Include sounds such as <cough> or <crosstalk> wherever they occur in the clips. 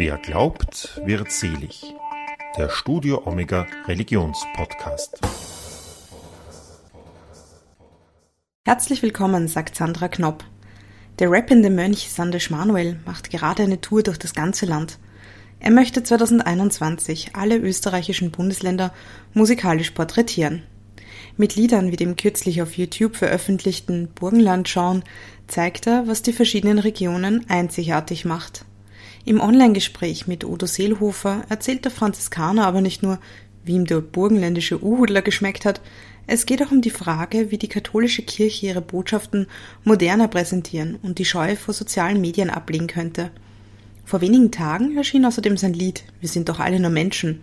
Wer glaubt, wird selig. Der Studio Omega Religionspodcast. Herzlich willkommen, sagt Sandra Knopp. Der rappende Mönch Sandesh Manuel macht gerade eine Tour durch das ganze Land. Er möchte 2021 alle österreichischen Bundesländer musikalisch porträtieren. Mit Liedern wie dem kürzlich auf YouTube veröffentlichten Burgenland schauen zeigt er, was die verschiedenen Regionen einzigartig macht. Im Online-Gespräch mit Udo Seelhofer erzählt der Franziskaner aber nicht nur, wie ihm der burgenländische Uhudler geschmeckt hat, es geht auch um die Frage, wie die katholische Kirche ihre Botschaften moderner präsentieren und die Scheu vor sozialen Medien ablegen könnte. Vor wenigen Tagen erschien außerdem sein Lied Wir sind doch alle nur Menschen.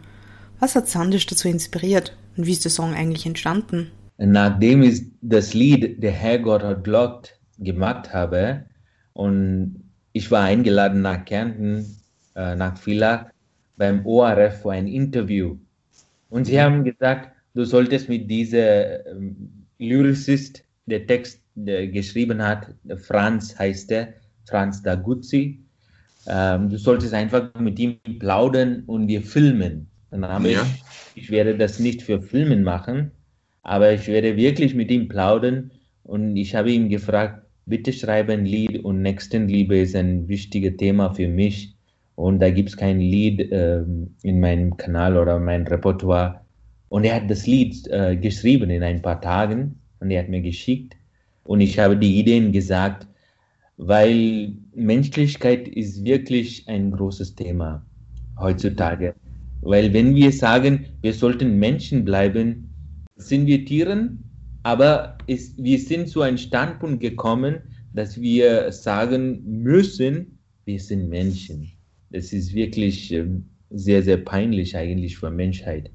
Was hat Sandisch dazu inspiriert und wie ist der Song eigentlich entstanden? Nachdem ich das Lied Der Herrgott hat gelockt gemacht habe und ich war eingeladen nach Kärnten, äh, nach Villach beim ORF für ein Interview. Und sie haben gesagt, du solltest mit dieser ähm, Lyricist, der Text der geschrieben hat, Franz heißt er, Franz Daguzzi, ähm, du solltest einfach mit ihm plaudern und wir filmen. Dann habe ja. ich, ich werde das nicht für Filmen machen, aber ich werde wirklich mit ihm plaudern und ich habe ihn gefragt, bitte schreibe ein Lied und Nächstenliebe ist ein wichtiges Thema für mich und da gibt es kein Lied äh, in meinem Kanal oder mein Repertoire. Und er hat das Lied äh, geschrieben in ein paar Tagen und er hat mir geschickt und ich habe die Ideen gesagt, weil Menschlichkeit ist wirklich ein großes Thema heutzutage. Weil wenn wir sagen, wir sollten Menschen bleiben, sind wir Tieren, aber ist, wir sind zu einem Standpunkt gekommen, dass wir sagen müssen, wir sind Menschen. Das ist wirklich ähm, sehr, sehr peinlich eigentlich für Menschheit.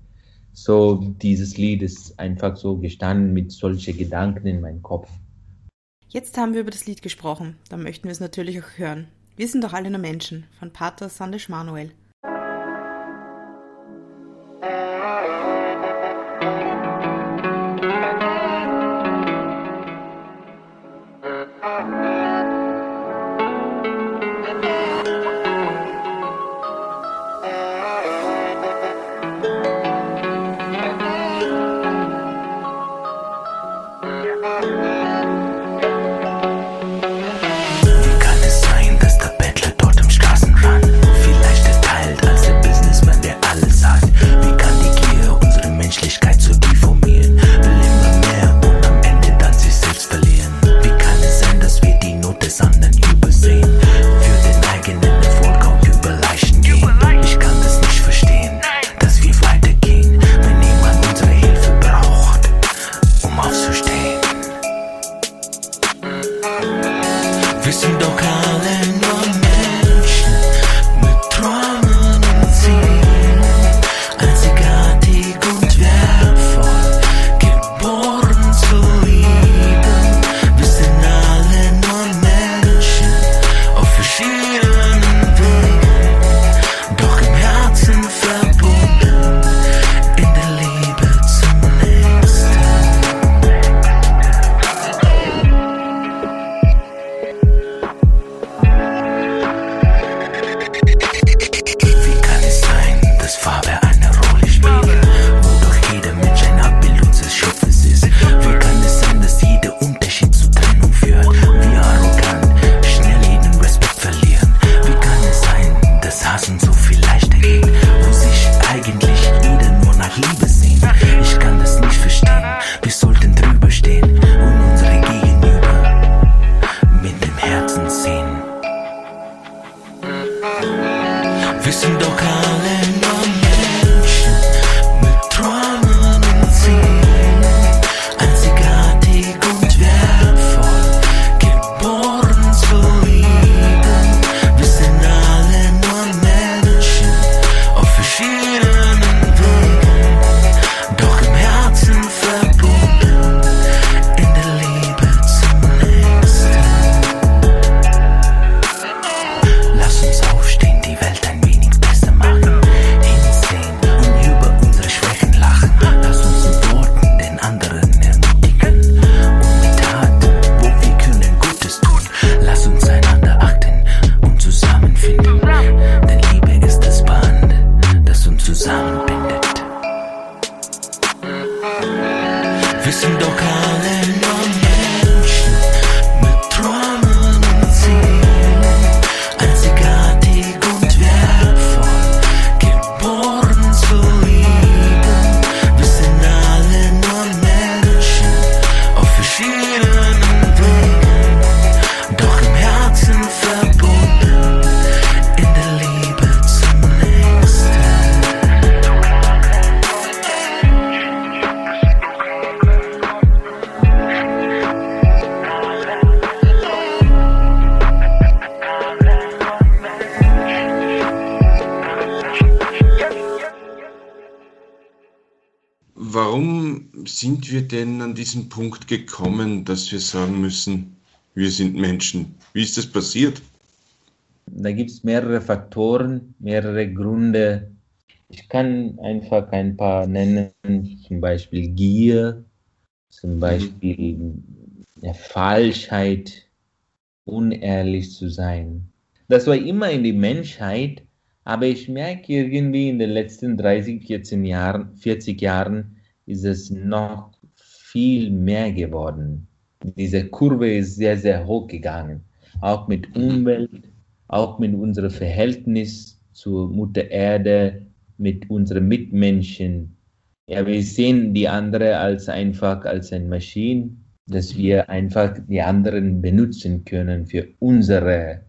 So, dieses Lied ist einfach so gestanden mit solchen Gedanken in meinem Kopf. Jetzt haben wir über das Lied gesprochen, da möchten wir es natürlich auch hören. Wir sind doch alle nur Menschen, von Pater Sandesh Manuel. Sind wir denn an diesen Punkt gekommen, dass wir sagen müssen, wir sind Menschen? Wie ist das passiert? Da gibt es mehrere Faktoren, mehrere Gründe. Ich kann einfach ein paar nennen, zum Beispiel Gier, zum Beispiel mhm. Falschheit, unehrlich zu sein. Das war immer in der Menschheit, aber ich merke irgendwie in den letzten 30, 14 Jahren, 40 Jahren ist es noch viel mehr geworden. Diese Kurve ist sehr, sehr hoch gegangen. Auch mit Umwelt, auch mit unserem Verhältnis zur Mutter Erde, mit unseren Mitmenschen. Ja, wir sehen die andere als einfach als eine Maschine, dass wir einfach die anderen benutzen können für unsere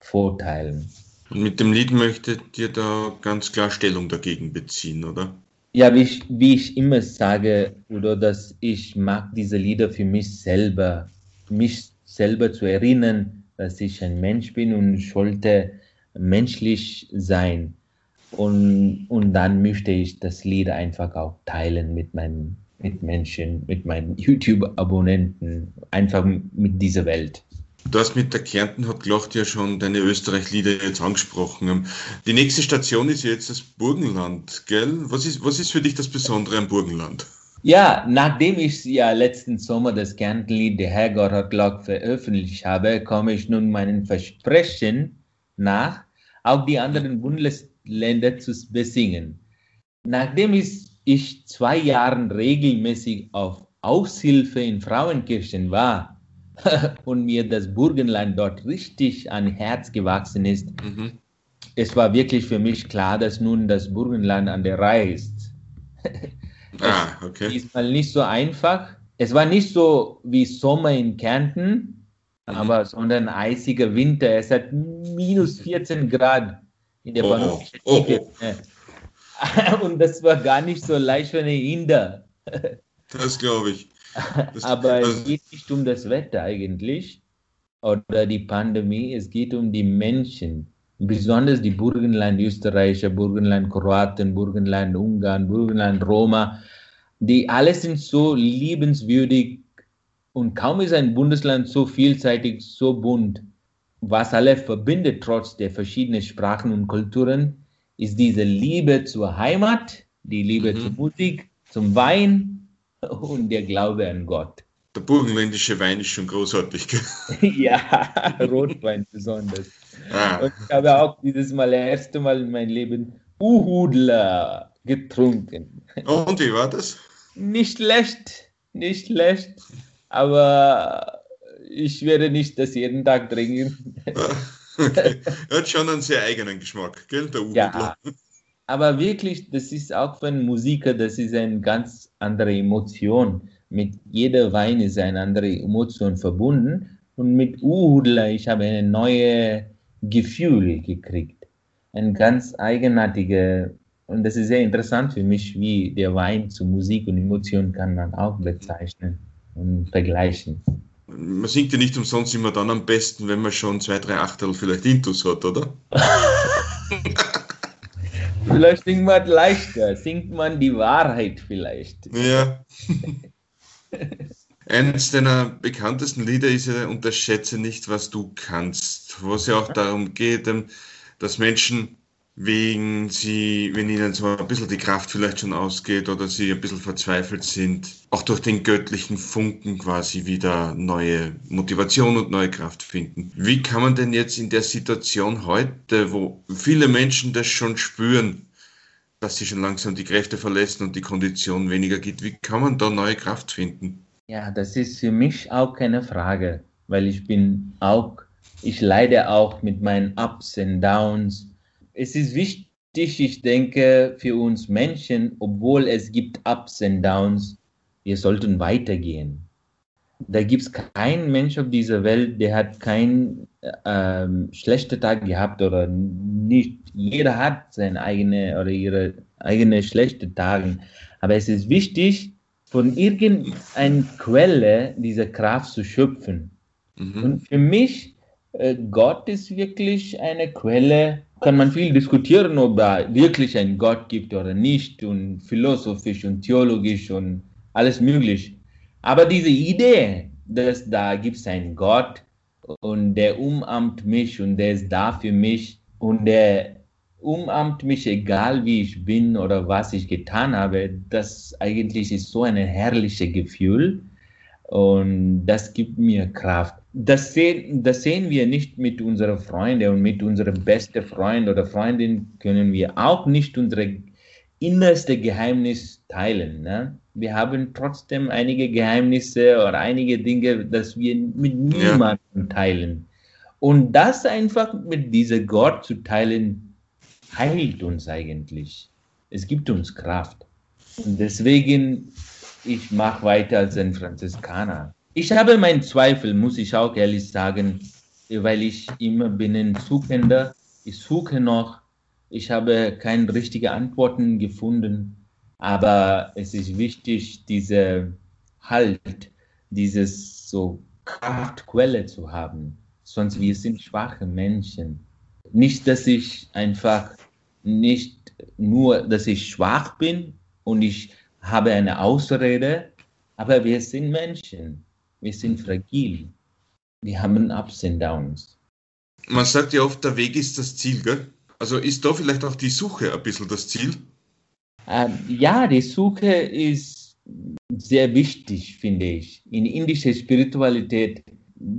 Vorteile. Mit dem Lied möchtet ihr da ganz klar Stellung dagegen beziehen, oder? Ja, wie ich, wie ich immer sage, oder dass ich mag diese Lieder für mich selber, mich selber zu erinnern, dass ich ein Mensch bin und ich wollte menschlich sein. Und, und dann möchte ich das Lied einfach auch teilen mit meinen Mitmenschen, mit meinen <laughs> YouTube-Abonnenten, einfach mit dieser Welt. Du hast mit der Kärnten hat gelacht ja schon deine Österreich-Lieder jetzt angesprochen. Die nächste Station ist jetzt das Burgenland, gell? Was ist, was ist für dich das Besondere am Burgenland? Ja, nachdem ich ja letzten Sommer das Kärntenlied Der Herrgott hat gelacht veröffentlicht habe, komme ich nun meinen Versprechen nach, auch die anderen Bundesländer zu besingen. Nachdem ich, ich zwei Jahre regelmäßig auf Aushilfe in Frauenkirchen war, <laughs> und mir das Burgenland dort richtig an Herz gewachsen ist, mhm. es war wirklich für mich klar, dass nun das Burgenland an der Reihe ist. <laughs> ah, okay. Diesmal nicht so einfach. Es war nicht so wie Sommer in Kärnten, mhm. aber sondern eisiger Winter. Es hat minus 14 Grad in der oh, oh, oh. <laughs> Und das war gar nicht so leicht für eine Inder. Das glaube ich. <laughs> Aber es geht nicht um das Wetter eigentlich oder die Pandemie, es geht um die Menschen. Besonders die Burgenland Österreicher, Burgenland Kroaten, Burgenland Ungarn, Burgenland Roma, die alle sind so liebenswürdig und kaum ist ein Bundesland so vielseitig, so bunt. Was alle verbindet, trotz der verschiedenen Sprachen und Kulturen, ist diese Liebe zur Heimat, die Liebe mhm. zur Musik, zum Wein, <laughs> und der Glaube an Gott. Der burgenländische Wein ist schon großartig. <laughs> ja, Rotwein besonders. Ah. Und ich habe auch dieses Mal, das erste Mal in meinem Leben Uhudler getrunken. Und wie war das? Nicht schlecht, nicht schlecht, aber ich werde nicht das jeden Tag trinken. <laughs> Okay. Er hat schon einen sehr eigenen Geschmack, gell, der Uhudler. Ja, aber wirklich, das ist auch für einen Musiker, das ist eine ganz andere Emotion. Mit jeder Wein ist eine andere Emotion verbunden. Und mit Uhudler, ich habe ein neues Gefühl gekriegt. Ein ganz eigenartiges, und das ist sehr interessant für mich, wie der Wein zu Musik und Emotion kann man auch bezeichnen und vergleichen. Man singt ja nicht umsonst immer dann am besten, wenn man schon zwei, drei Achtel vielleicht Intus hat, oder? <laughs> Vielleicht singt man leichter, singt man die Wahrheit vielleicht. Ja. Eines deiner bekanntesten Lieder ist ja Unterschätze nicht, was du kannst, wo es ja auch darum geht, ähm, dass Menschen wegen sie, wenn ihnen so ein bisschen die Kraft vielleicht schon ausgeht oder sie ein bisschen verzweifelt sind, auch durch den göttlichen Funken quasi wieder neue Motivation und neue Kraft finden. Wie kann man denn jetzt in der Situation heute, wo viele Menschen das schon spüren, dass sie schon langsam die Kräfte verlassen und die Kondition weniger geht, wie kann man da neue Kraft finden? Ja, das ist für mich auch keine Frage, weil ich bin auch, ich leide auch mit meinen Ups und Downs es ist wichtig, ich denke, für uns Menschen, obwohl es gibt Ups und Downs, wir sollten weitergehen. Da gibt es keinen Mensch auf dieser Welt, der hat keinen ähm, schlechten Tag gehabt oder nicht. Jeder hat seine eigene oder ihre eigene schlechte Tage. Aber es ist wichtig, von irgendeiner Quelle diese Kraft zu schöpfen. Mhm. Und für mich Gott ist wirklich eine Quelle. Kann man viel diskutieren, ob da wirklich ein Gott gibt oder nicht und philosophisch und theologisch und alles möglich. Aber diese Idee, dass da gibt es einen Gott und der umarmt mich und der ist da für mich und der umarmt mich, egal wie ich bin oder was ich getan habe, das eigentlich ist so ein herrliches Gefühl und das gibt mir Kraft. Das sehen, das sehen wir nicht mit unseren Freunden und mit unserem besten Freund oder Freundin können wir auch nicht unsere innerste Geheimnis teilen. Ne? Wir haben trotzdem einige Geheimnisse oder einige Dinge, das wir mit niemandem ja. teilen. Und das einfach mit dieser Gott zu teilen, heilt uns eigentlich. Es gibt uns Kraft. Und deswegen, ich mache weiter als ein Franziskaner. Ich habe meinen Zweifel, muss ich auch ehrlich sagen, weil ich immer bin ein Suchender. Ich suche noch. Ich habe keine richtigen Antworten gefunden. Aber es ist wichtig, diese Halt, dieses so Kraftquelle zu haben. Sonst wir sind schwache Menschen. Nicht, dass ich einfach nicht nur, dass ich schwach bin und ich habe eine Ausrede, aber wir sind Menschen. Wir sind fragil. Wir haben Ups und Downs. Man sagt ja oft, der Weg ist das Ziel, gell? Also ist da vielleicht auch die Suche ein bisschen das Ziel? Ähm, ja, die Suche ist sehr wichtig, finde ich. In indischer Spiritualität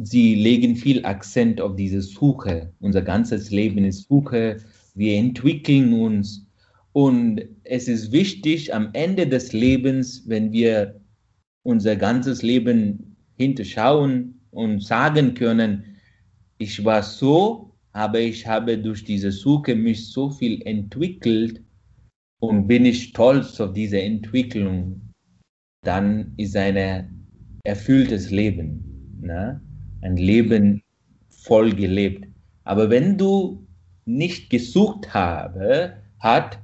sie legen viel Akzent auf diese Suche. Unser ganzes Leben ist Suche. Wir entwickeln uns. Und es ist wichtig, am Ende des Lebens, wenn wir unser ganzes Leben hinterschauen und sagen können, ich war so, aber ich habe durch diese Suche mich so viel entwickelt und bin ich stolz auf diese Entwicklung, dann ist ein erfülltes Leben. Ne? ein Leben voll gelebt. Aber wenn du nicht gesucht habe, hat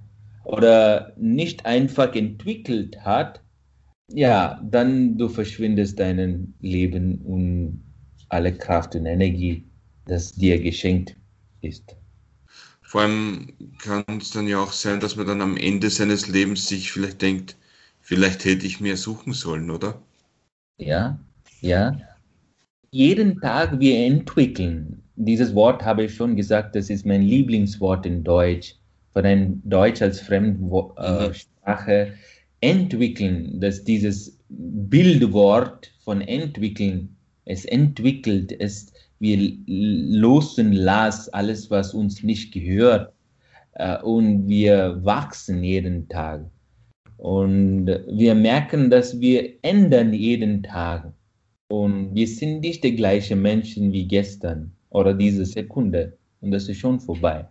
oder nicht einfach entwickelt hat, ja, dann du verschwindest dein Leben und alle Kraft und Energie, das dir geschenkt ist. Vor allem kann es dann ja auch sein, dass man dann am Ende seines Lebens sich vielleicht denkt, vielleicht hätte ich mehr suchen sollen, oder? Ja, ja jeden Tag wir entwickeln. Dieses Wort habe ich schon gesagt, das ist mein Lieblingswort in Deutsch. Von einem Deutsch als Fremdsprache äh, entwickeln, dass dieses Bildwort von entwickeln, es entwickelt, es, wir losen las alles, was uns nicht gehört äh, und wir wachsen jeden Tag. Und wir merken, dass wir ändern jeden Tag. Und wir sind nicht die gleichen Menschen wie gestern oder diese Sekunde. Und das ist schon vorbei.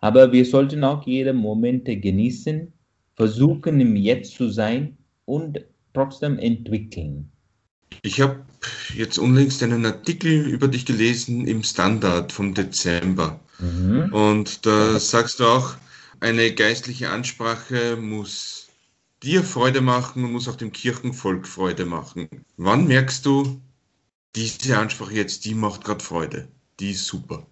Aber wir sollten auch jede Momente genießen, versuchen im Jetzt zu sein und trotzdem entwickeln. Ich habe jetzt unlängst einen Artikel über dich gelesen im Standard vom Dezember. Mhm. Und da sagst du auch, eine geistliche Ansprache muss dir Freude machen und muss auch dem Kirchenvolk Freude machen. Wann merkst du, diese Ansprache jetzt, die macht gerade Freude, die ist super?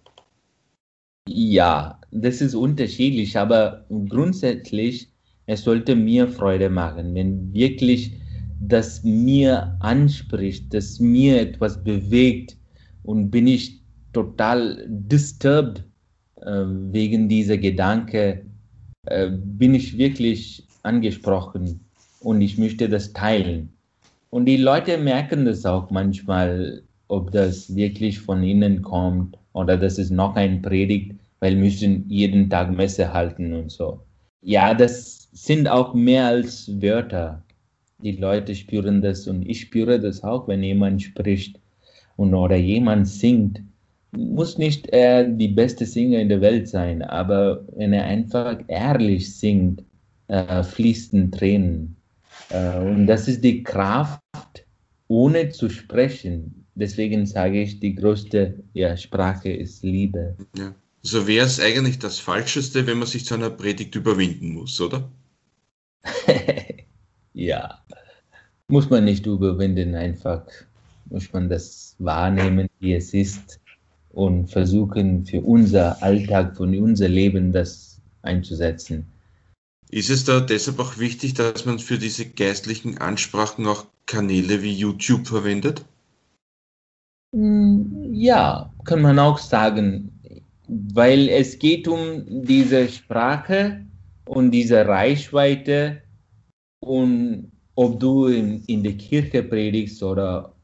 Ja, das ist unterschiedlich, aber grundsätzlich, es sollte mir Freude machen, wenn wirklich das mir anspricht, das mir etwas bewegt und bin ich total disturbed äh, wegen dieser Gedanke, äh, bin ich wirklich angesprochen und ich möchte das teilen. Und die Leute merken das auch manchmal, ob das wirklich von ihnen kommt oder das ist noch ein Predigt, weil müssen jeden Tag Messe halten und so. Ja, das sind auch mehr als Wörter. Die Leute spüren das und ich spüre das auch, wenn jemand spricht und oder jemand singt. Muss nicht er die beste Singer in der Welt sein, aber wenn er einfach ehrlich singt äh, fließen Tränen. Äh, und das ist die Kraft, ohne zu sprechen. Deswegen sage ich, die größte ja, Sprache ist Liebe. Ja. So wäre es eigentlich das Falscheste, wenn man sich zu einer Predigt überwinden muss, oder? <laughs> ja, muss man nicht überwinden, einfach muss man das wahrnehmen, wie es ist und versuchen für unser Alltag, für unser Leben das einzusetzen. Ist es da deshalb auch wichtig, dass man für diese geistlichen Ansprachen auch Kanäle wie YouTube verwendet? Hm, ja, kann man auch sagen, weil es geht um diese Sprache und diese Reichweite und ob du in, in der Kirche predigst oder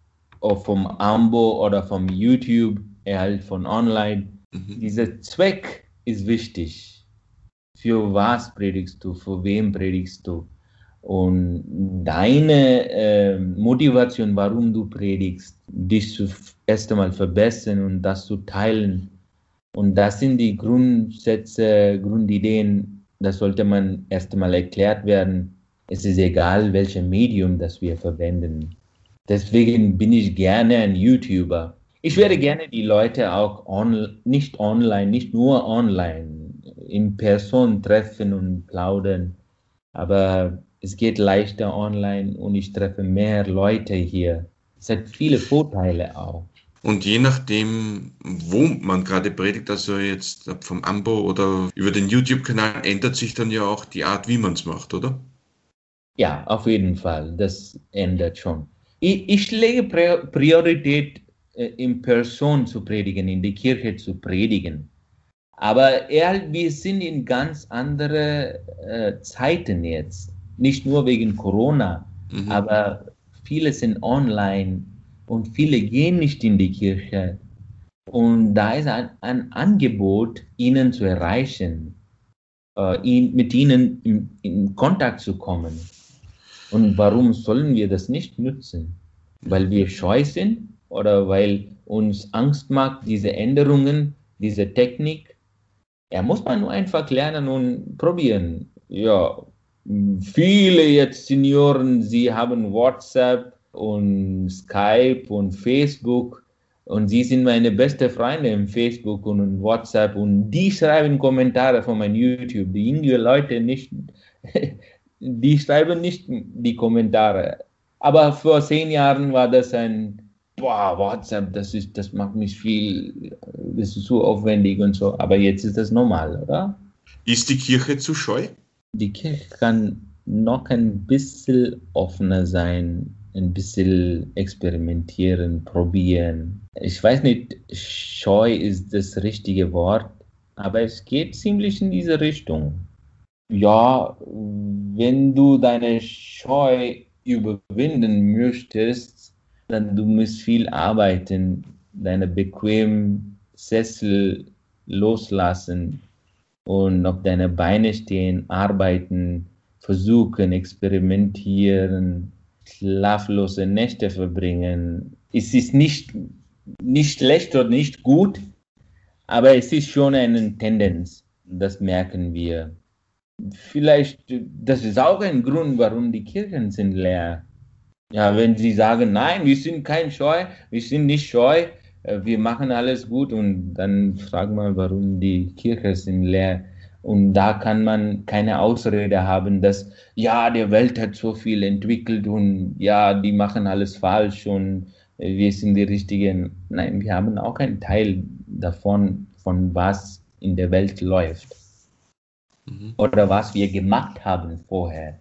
vom Ambo oder vom YouTube, halt von online. Mhm. Dieser Zweck ist wichtig. Für was predigst du? Für wem predigst du? Und deine äh, Motivation, warum du predigst, dich zu erst einmal verbessern und das zu teilen. Und das sind die Grundsätze, Grundideen, das sollte man erst einmal erklärt werden. Es ist egal, welches Medium das wir verwenden. Deswegen bin ich gerne ein YouTuber. Ich werde gerne die Leute auch on, nicht online, nicht nur online, in Person treffen und plaudern. Aber es geht leichter online und ich treffe mehr Leute hier. Es hat viele Vorteile auch. Und je nachdem, wo man gerade predigt, also jetzt vom Ambo oder über den YouTube-Kanal, ändert sich dann ja auch die Art, wie man es macht, oder? Ja, auf jeden Fall. Das ändert schon. Ich, ich lege Priorität äh, in Person zu predigen, in die Kirche zu predigen. Aber er, wir sind in ganz andere äh, Zeiten jetzt nicht nur wegen Corona, mhm. aber viele sind online und viele gehen nicht in die Kirche. Und da ist ein, ein Angebot, ihnen zu erreichen, äh, ihn, mit ihnen in, in Kontakt zu kommen. Und warum sollen wir das nicht nutzen? Weil wir scheu sind oder weil uns Angst macht, diese Änderungen, diese Technik? Ja, muss man nur einfach lernen und probieren. Ja, viele jetzt Senioren, sie haben WhatsApp und Skype und Facebook und sie sind meine beste Freunde im Facebook und WhatsApp und die schreiben Kommentare von meinem YouTube. Die jungen Leute nicht, <laughs> die schreiben nicht die Kommentare. Aber vor zehn Jahren war das ein, boah, WhatsApp, das ist, das macht mich viel, das ist zu aufwendig und so. Aber jetzt ist das normal, oder? Ist die Kirche zu scheu? Die Kirche kann noch ein bisschen offener sein, ein bisschen experimentieren, probieren. Ich weiß nicht, scheu ist das richtige Wort, aber es geht ziemlich in diese Richtung. Ja, wenn du deine Scheu überwinden möchtest, dann du musst viel arbeiten, deine bequemen Sessel loslassen, und auf deine Beine stehen, arbeiten, versuchen, experimentieren, schlaflose Nächte verbringen. Es ist nicht, nicht schlecht oder nicht gut, aber es ist schon eine Tendenz. Das merken wir. Vielleicht, das ist auch ein Grund, warum die Kirchen sind leer. Ja, wenn sie sagen, nein, wir sind kein Scheu, wir sind nicht scheu, wir machen alles gut und dann fragt man, warum die Kirchen sind leer. Und da kann man keine Ausrede haben, dass ja, die Welt hat so viel entwickelt und ja, die machen alles falsch und wir sind die Richtigen. Nein, wir haben auch einen Teil davon, von was in der Welt läuft. Mhm. Oder was wir gemacht haben vorher.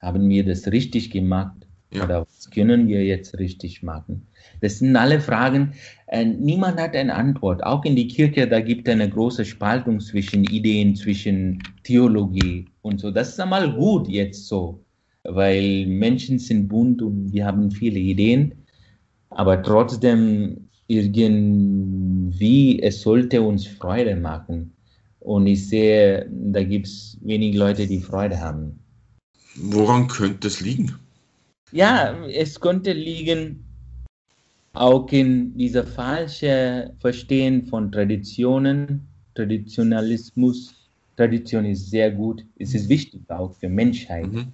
Haben wir das richtig gemacht? Ja. Oder was können wir jetzt richtig machen? Das sind alle Fragen. Äh, niemand hat eine Antwort. Auch in die Kirche, da gibt es eine große Spaltung zwischen Ideen, zwischen Theologie und so. Das ist einmal gut jetzt so, weil Menschen sind bunt und wir haben viele Ideen. Aber trotzdem irgendwie, es sollte uns Freude machen. Und ich sehe, da gibt es wenig Leute, die Freude haben. Woran könnte es liegen? Ja, es könnte liegen auch in dieser falschen Verstehen von Traditionen, Traditionalismus. Tradition ist sehr gut, es ist wichtig auch für Menschheit. Mhm.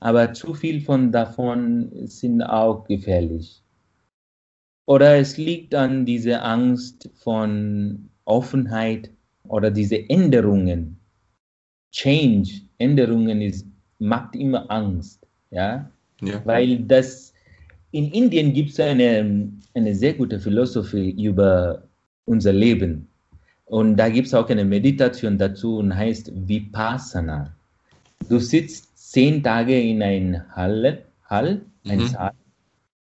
Aber zu viel von davon sind auch gefährlich. Oder es liegt an dieser Angst von Offenheit oder diese Änderungen. Change, Änderungen ist, macht immer Angst. Ja? Ja. Weil das in Indien gibt es eine, eine sehr gute Philosophie über unser Leben. Und da gibt es auch eine Meditation dazu und heißt Vipassana. Du sitzt zehn Tage in ein Hall, Hall ein mhm. Saal,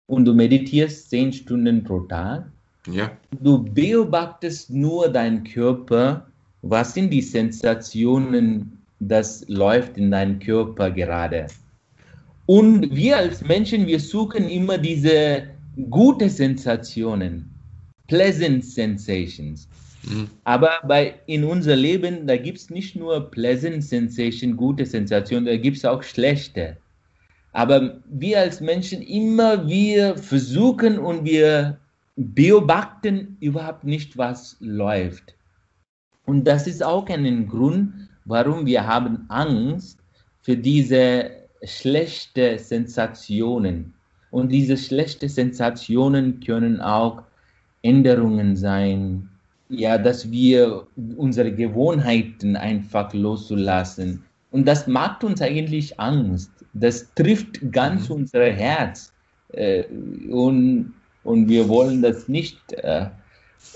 und du meditierst zehn Stunden pro Tag. Ja. Du beobachtest nur deinen Körper, was sind die Sensationen, das läuft in deinem Körper gerade. Und wir als Menschen, wir suchen immer diese gute Sensationen, pleasant sensations. Mhm. Aber bei, in unser Leben, da gibt es nicht nur pleasant sensation, gute Sensationen, da gibt es auch schlechte. Aber wir als Menschen immer, wir versuchen und wir beobachten überhaupt nicht, was läuft. Und das ist auch ein Grund, warum wir haben Angst für diese schlechten Sensationen. Und diese schlechten Sensationen können auch Änderungen sein, ja, dass wir unsere Gewohnheiten einfach loszulassen. Und das macht uns eigentlich Angst. Das trifft ganz mhm. unser Herz. Äh, und, und wir wollen das nicht äh,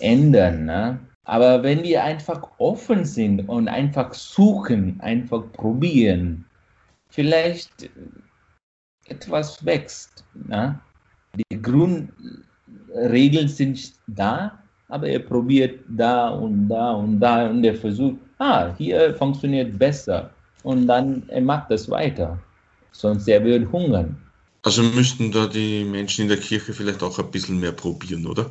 ändern. Ne? Aber wenn wir einfach offen sind und einfach suchen, einfach probieren, vielleicht etwas wächst. Ne? Die Grundregeln sind da, aber er probiert da und da und da und er versucht, ah, hier funktioniert besser. Und dann er macht das weiter sonst er wird hungern. Also müssten da die Menschen in der Kirche vielleicht auch ein bisschen mehr probieren, oder?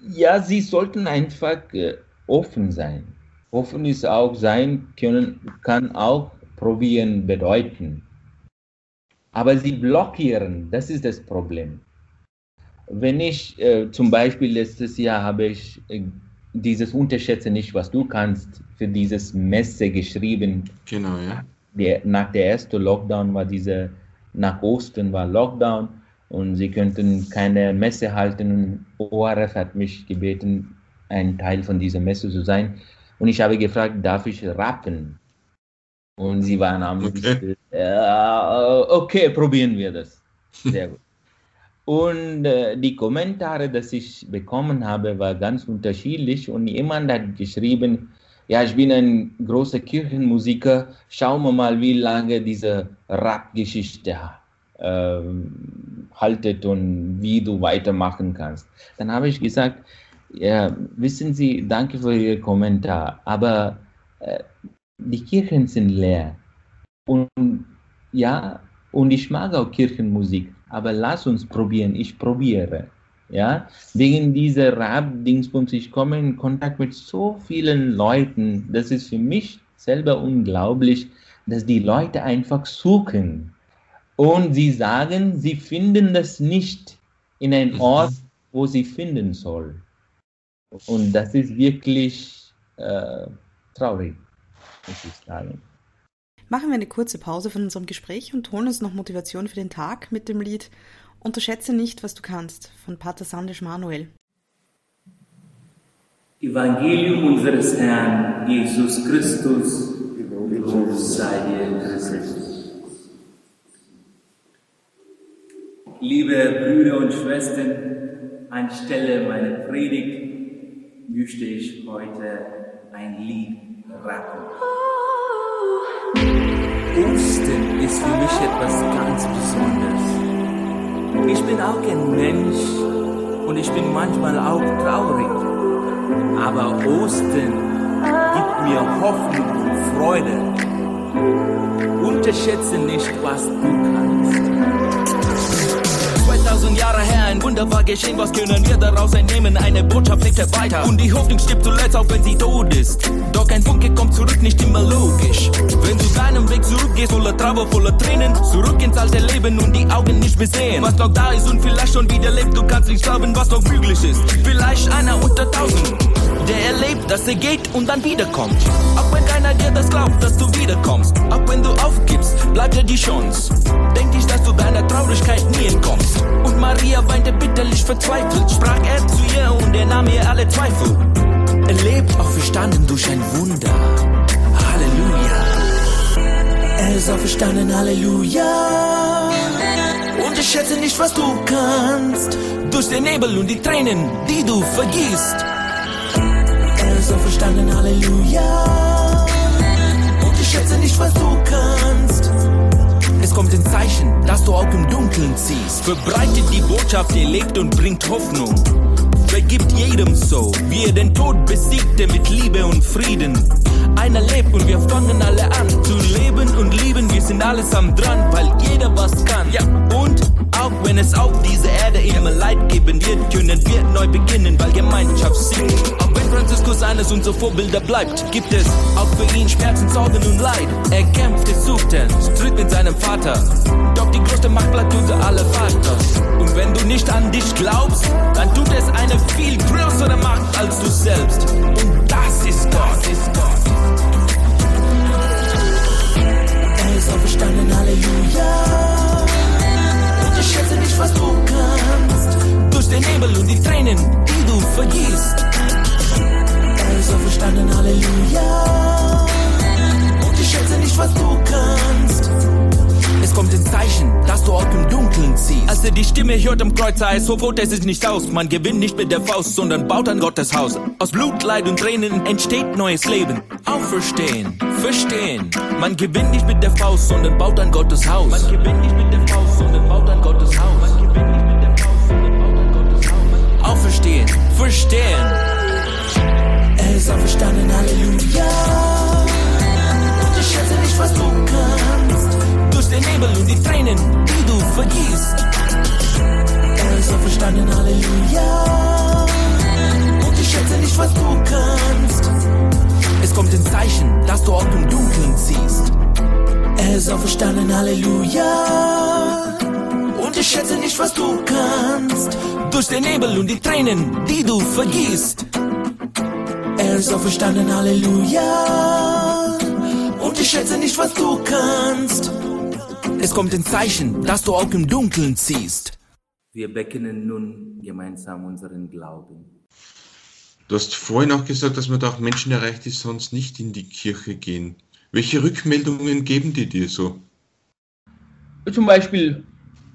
Ja, sie sollten einfach äh, offen sein. Offen ist auch sein können, kann auch probieren bedeuten. Aber sie blockieren, das ist das Problem. Wenn ich äh, zum Beispiel letztes Jahr habe ich äh, dieses Unterschätze nicht, was du kannst, für dieses Messe geschrieben. Genau, ja der, nach der ersten Lockdown war diese, nach Osten war Lockdown und sie könnten keine Messe halten. ORF hat mich gebeten, ein Teil von dieser Messe zu sein. Und ich habe gefragt, darf ich rappen? Und sie waren am okay. Äh, okay, probieren wir das. Sehr gut. Und äh, die Kommentare, die ich bekommen habe, waren ganz unterschiedlich. Und jemand hat geschrieben, ja, ich bin ein großer Kirchenmusiker, schauen wir mal, wie lange diese Rap-Geschichte äh, haltet und wie du weitermachen kannst. Dann habe ich gesagt, ja, wissen Sie, danke für Ihr Kommentar, aber äh, die Kirchen sind leer. Und ja, und ich mag auch Kirchenmusik, aber lass uns probieren, ich probiere. Ja, wegen dieser Rap-Dingsbums, ich komme in Kontakt mit so vielen Leuten. Das ist für mich selber unglaublich, dass die Leute einfach suchen. Und sie sagen, sie finden das nicht in einem. Ort, wo sie finden soll. Und das ist wirklich äh, traurig, muss ich sagen. Machen wir eine kurze Pause von unserem Gespräch und holen uns noch Motivation für den Tag mit dem Lied Unterschätze nicht, was du kannst von Pater Sandisch Manuel. Evangelium unseres Herrn Jesus Christus, Lob sei dir Christus. Liebe Brüder und Schwestern, anstelle meiner Predigt möchte ich heute ein Lied rappen. Ostern ist für mich etwas ganz Besonderes. Ich bin auch ein Mensch und ich bin manchmal auch traurig. Aber Ostern gibt mir Hoffnung und Freude. Unterschätze nicht, was du kannst. 2000 Jahre her, ein Wunder war geschehen, was können wir daraus entnehmen? Eine Botschaft lebt weiter und die Hoffnung stirbt zuletzt, auch wenn sie tot ist. Doch ein Funke kommt zurück, nicht immer logisch. Wenn du deinen Weg zurückgehst, voller Trauer, voller Tränen, zurück ins alte Leben und die Augen nicht mehr sehen. Was noch da ist und vielleicht schon wieder lebt, du kannst nicht glauben, was noch möglich ist. Vielleicht einer unter tausend der erlebt, dass er geht und dann wiederkommt. Auch wenn keiner dir das glaubt, dass du wiederkommst. Auch wenn du aufgibst, bleibt dir die Chance. Denk nicht, dass du deiner Traurigkeit nie entkommst. Und Maria weinte bitterlich verzweifelt, sprach er zu ihr und er nahm ihr alle Zweifel. Er lebt auferstanden durch ein Wunder. Halleluja. Er ist auferstanden, Halleluja. Und ich schätze nicht, was du kannst. Durch den Nebel und die Tränen, die du vergießt. Ist auferstanden, Halleluja. Und ich schätze nicht, was du kannst. Es kommt ein Zeichen, dass du auch im Dunkeln ziehst. Verbreitet die Botschaft, ihr lebt und bringt Hoffnung. Vergibt jedem so, wie er den Tod besiegte mit Liebe und Frieden. Einer lebt und wir fangen alle an zu leben und lieben. Wir sind alles am dran, weil jeder was kann. Ja, und auch wenn es auf dieser Erde immer Leid geben wird, können wir neu beginnen, weil Gemeinschaft siegt. Auch wenn Franziskus eines unserer Vorbilder bleibt, gibt es auch für ihn Schmerzen, Sorgen und Leid. Er kämpft, er stritt mit seinem Vater. Doch die größte Macht bleibt unser aller Vater. Und wenn du nicht an dich glaubst, dann tut es eine viel größere Macht als du selbst. Und das ist Gott. Das ist Gott. Schätze nicht, was du kannst. Durch den Nebel und die Tränen, die du vergießt. Er ist auferstanden, Halleluja. Und ich schätze nicht, was du kannst. Es kommt ein Zeichen, dass du auch im Dunkeln ziehst. Als er die Stimme hört am Kreuz, es, so ruht es sich nicht aus. Man gewinnt nicht mit der Faust, sondern baut an Gottes Haus. Aus Blut, Leid und Tränen entsteht neues Leben. Auferstehen, verstehen. Man gewinnt nicht mit der Faust, sondern baut an Gottes Haus. Man gewinnt nicht mit der Faust, sondern baut an Gottes Haus. Man gewinnt nicht mit der Faust, sondern baut an Gottes Haus. Auferstehen, verstehen. Er ist auferstanden, Halleluja. Und ich schätze nicht, was du kannst. Den Nebel und die Tränen, die du vergießt. Er ist auferstanden, Halleluja. Und ich schätze nicht, was du kannst. Es kommt ein Zeichen, dass du auch im Dunkeln ziehst. Er ist auferstanden, Halleluja. Und ich schätze nicht, was du kannst. Durch den Nebel und die Tränen, die du vergießt. Er ist auferstanden, Halleluja. Und ich schätze nicht, was du kannst. Es kommt ein Zeichen, dass du auch im Dunkeln ziehst. Wir bekennen nun gemeinsam unseren Glauben. Du hast vorhin auch gesagt, dass man da auch Menschen erreicht, die sonst nicht in die Kirche gehen. Welche Rückmeldungen geben die dir so? Zum Beispiel,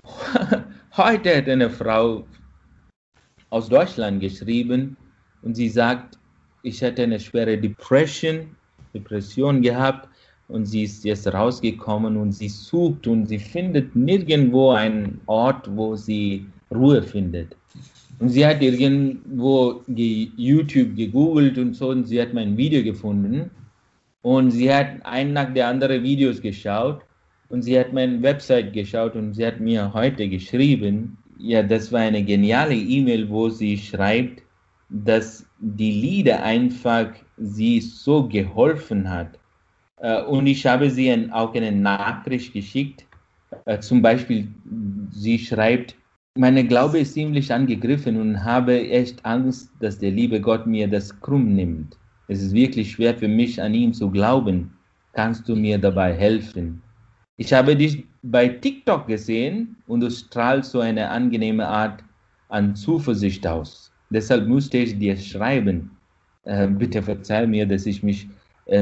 <laughs> heute hat eine Frau aus Deutschland geschrieben und sie sagt, ich hatte eine schwere Depression, Depression gehabt und sie ist jetzt rausgekommen und sie sucht und sie findet nirgendwo einen Ort, wo sie Ruhe findet. Und sie hat irgendwo ge YouTube gegoogelt und so und sie hat mein Video gefunden und sie hat ein nach der andere Videos geschaut und sie hat meine Website geschaut und sie hat mir heute geschrieben, ja, das war eine geniale E-Mail, wo sie schreibt, dass die Lieder einfach sie so geholfen hat. Äh, und ich habe sie auch eine Nachricht geschickt. Äh, zum Beispiel, sie schreibt, mein Glaube ist ziemlich angegriffen und habe echt Angst, dass der liebe Gott mir das krumm nimmt. Es ist wirklich schwer für mich, an ihn zu glauben. Kannst du mir dabei helfen? Ich habe dich bei TikTok gesehen und du strahlst so eine angenehme Art an Zuversicht aus. Deshalb musste ich dir schreiben. Äh, bitte verzeih mir, dass ich mich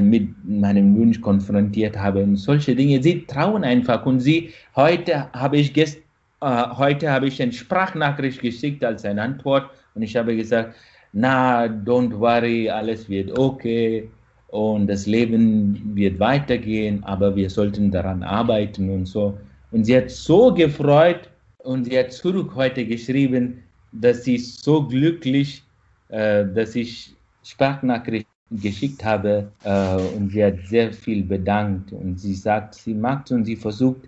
mit meinem Wunsch konfrontiert habe und solche Dinge. Sie trauen einfach und sie, heute habe ich gest, äh, heute habe ich eine Sprachnachricht geschickt als eine Antwort und ich habe gesagt, na, don't worry, alles wird okay und das Leben wird weitergehen, aber wir sollten daran arbeiten und so. Und sie hat so gefreut und sie hat zurück heute geschrieben, dass sie so glücklich, äh, dass ich Sprachnachrichten geschickt habe äh, und sie hat sehr viel bedankt und sie sagt, sie mag und sie versucht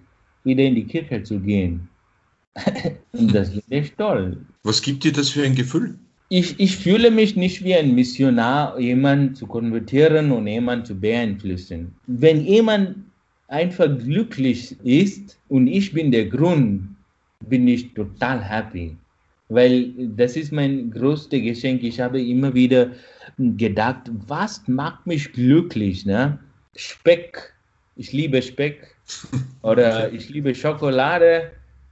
wieder in die Kirche zu gehen. <laughs> und das ist echt toll. Was gibt dir das für ein Gefühl? Ich, ich fühle mich nicht wie ein Missionar, jemanden zu konvertieren und jemanden zu beeinflussen. Wenn jemand einfach glücklich ist und ich bin der Grund, bin ich total happy. Weil das ist mein größtes Geschenk. Ich habe immer wieder gedacht, was macht mich glücklich? Ne? Speck, ich liebe Speck. Oder <laughs> ich liebe Schokolade.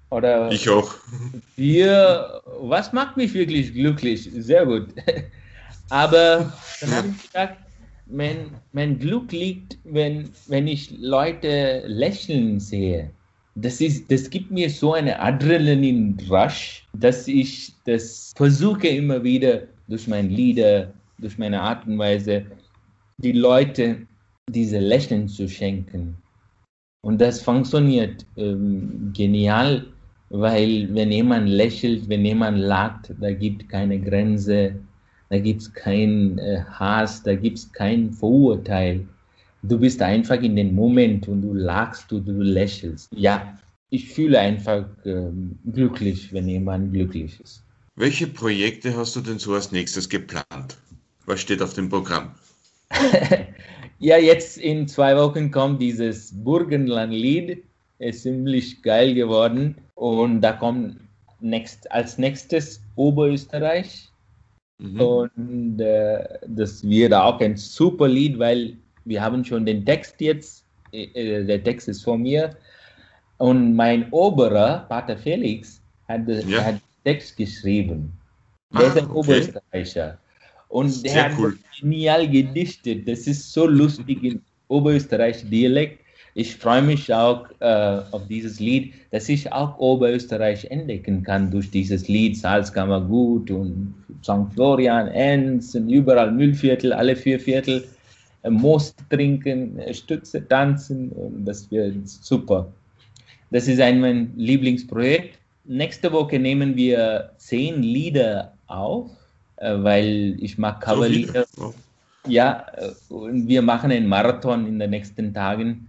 Oder ich auch. Bier. Was macht mich wirklich glücklich? Sehr gut. <laughs> Aber dann habe ich gedacht, mein, mein Glück liegt, wenn, wenn ich Leute lächeln sehe. Das, ist, das gibt mir so eine Adrenalin-Rush, dass ich das versuche immer wieder durch meine Lieder durch meine Art und Weise, die Leute diese Lächeln zu schenken. Und das funktioniert ähm, genial, weil wenn jemand lächelt, wenn jemand lacht, da gibt keine Grenze, da gibt es keinen äh, Hass, da gibt es kein Vorurteil. Du bist einfach in dem Moment und du lachst und du lächelst. Ja, ich fühle einfach äh, glücklich, wenn jemand glücklich ist. Welche Projekte hast du denn so als nächstes geplant? Was steht auf dem Programm? <laughs> ja, jetzt in zwei Wochen kommt dieses Burgenland-Lied. Ist ziemlich geil geworden. Und da kommt next, als nächstes Oberösterreich. Mhm. Und äh, das wird auch ein super Lied, weil wir haben schon den Text jetzt. Äh, der Text ist von mir. Und mein Oberer, Pater Felix, hat, ja. hat Text geschrieben. Der ah, ist ein okay. Oberösterreicher. Und Sehr der hat cool. genial gedichtet. Das ist so lustig in Oberösterreich-Dialekt. Ich freue mich auch äh, auf dieses Lied, dass ich auch Oberösterreich entdecken kann durch dieses Lied Salzkammergut und St. Florian, Enz und überall Müllviertel, alle vier Viertel, äh, Most trinken, äh, Stütze tanzen und das wird super. Das ist ein mein Lieblingsprojekt. Nächste Woche nehmen wir zehn Lieder auf, äh, weil ich mag Coverlieder. So ja, äh, und wir machen einen Marathon in den nächsten Tagen.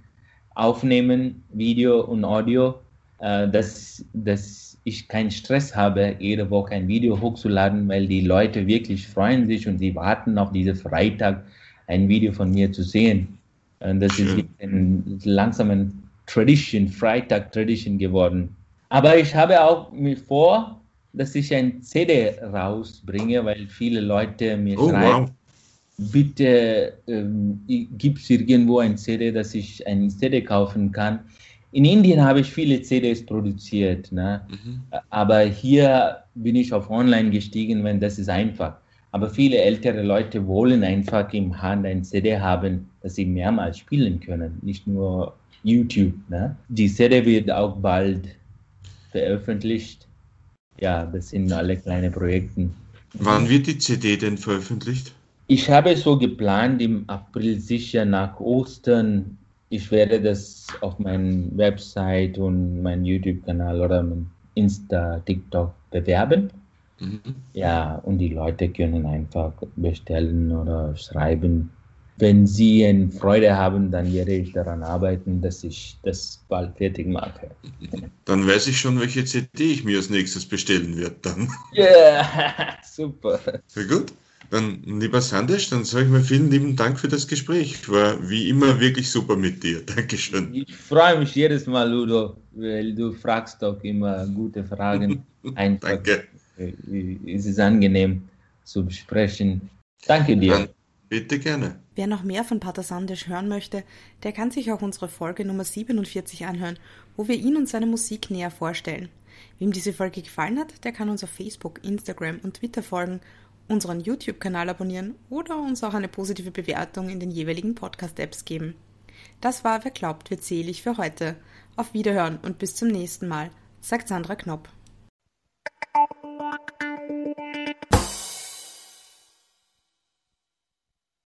Aufnehmen, Video und Audio, äh, dass, dass ich keinen Stress habe, jede Woche ein Video hochzuladen, weil die Leute wirklich freuen sich und sie warten auf diesen Freitag, ein Video von mir zu sehen. Und das ist ein, langsam ein Tradition, Freitag-Tradition geworden. Aber ich habe auch mir vor, dass ich ein CD rausbringe, weil viele Leute mir oh, schreiben, wow. bitte ähm, gibt es irgendwo ein CD, dass ich ein CD kaufen kann. In Indien habe ich viele CDs produziert, ne? Mhm. aber hier bin ich auf Online gestiegen, wenn das ist einfach. Aber viele ältere Leute wollen einfach im Hand ein CD haben, das sie mehrmals spielen können, nicht nur YouTube. Ne? Die Serie wird auch bald veröffentlicht. Ja, das sind alle kleine Projekte. Wann wird die CD denn veröffentlicht? Ich habe so geplant, im April sicher nach Ostern. Ich werde das auf meiner Website und meinem YouTube-Kanal oder Insta, TikTok bewerben. Mhm. Ja, und die Leute können einfach bestellen oder schreiben wenn Sie eine Freude haben, dann werde ich daran arbeiten, dass ich das bald fertig mache. <laughs> Dann weiß ich schon, welche CD ich mir als nächstes bestellen werde dann. Ja, <laughs> yeah, <laughs> super. Sehr gut. Dann, lieber Sandesh, dann sage ich mal vielen lieben Dank für das Gespräch. War wie immer wirklich super mit dir. Dankeschön. Ich freue mich jedes Mal, Ludo, weil du fragst doch immer gute Fragen. Danke. Es ist angenehm zu besprechen. Danke dir. Dann Bitte gerne. Wer noch mehr von Pater Sandesh hören möchte, der kann sich auch unsere Folge Nummer 47 anhören, wo wir ihn und seine Musik näher vorstellen. Wem diese Folge gefallen hat, der kann uns auf Facebook, Instagram und Twitter folgen, unseren YouTube-Kanal abonnieren oder uns auch eine positive Bewertung in den jeweiligen Podcast-Apps geben. Das war Wer glaubt, wird selig für heute. Auf Wiederhören und bis zum nächsten Mal, sagt Sandra Knopp. Thank you.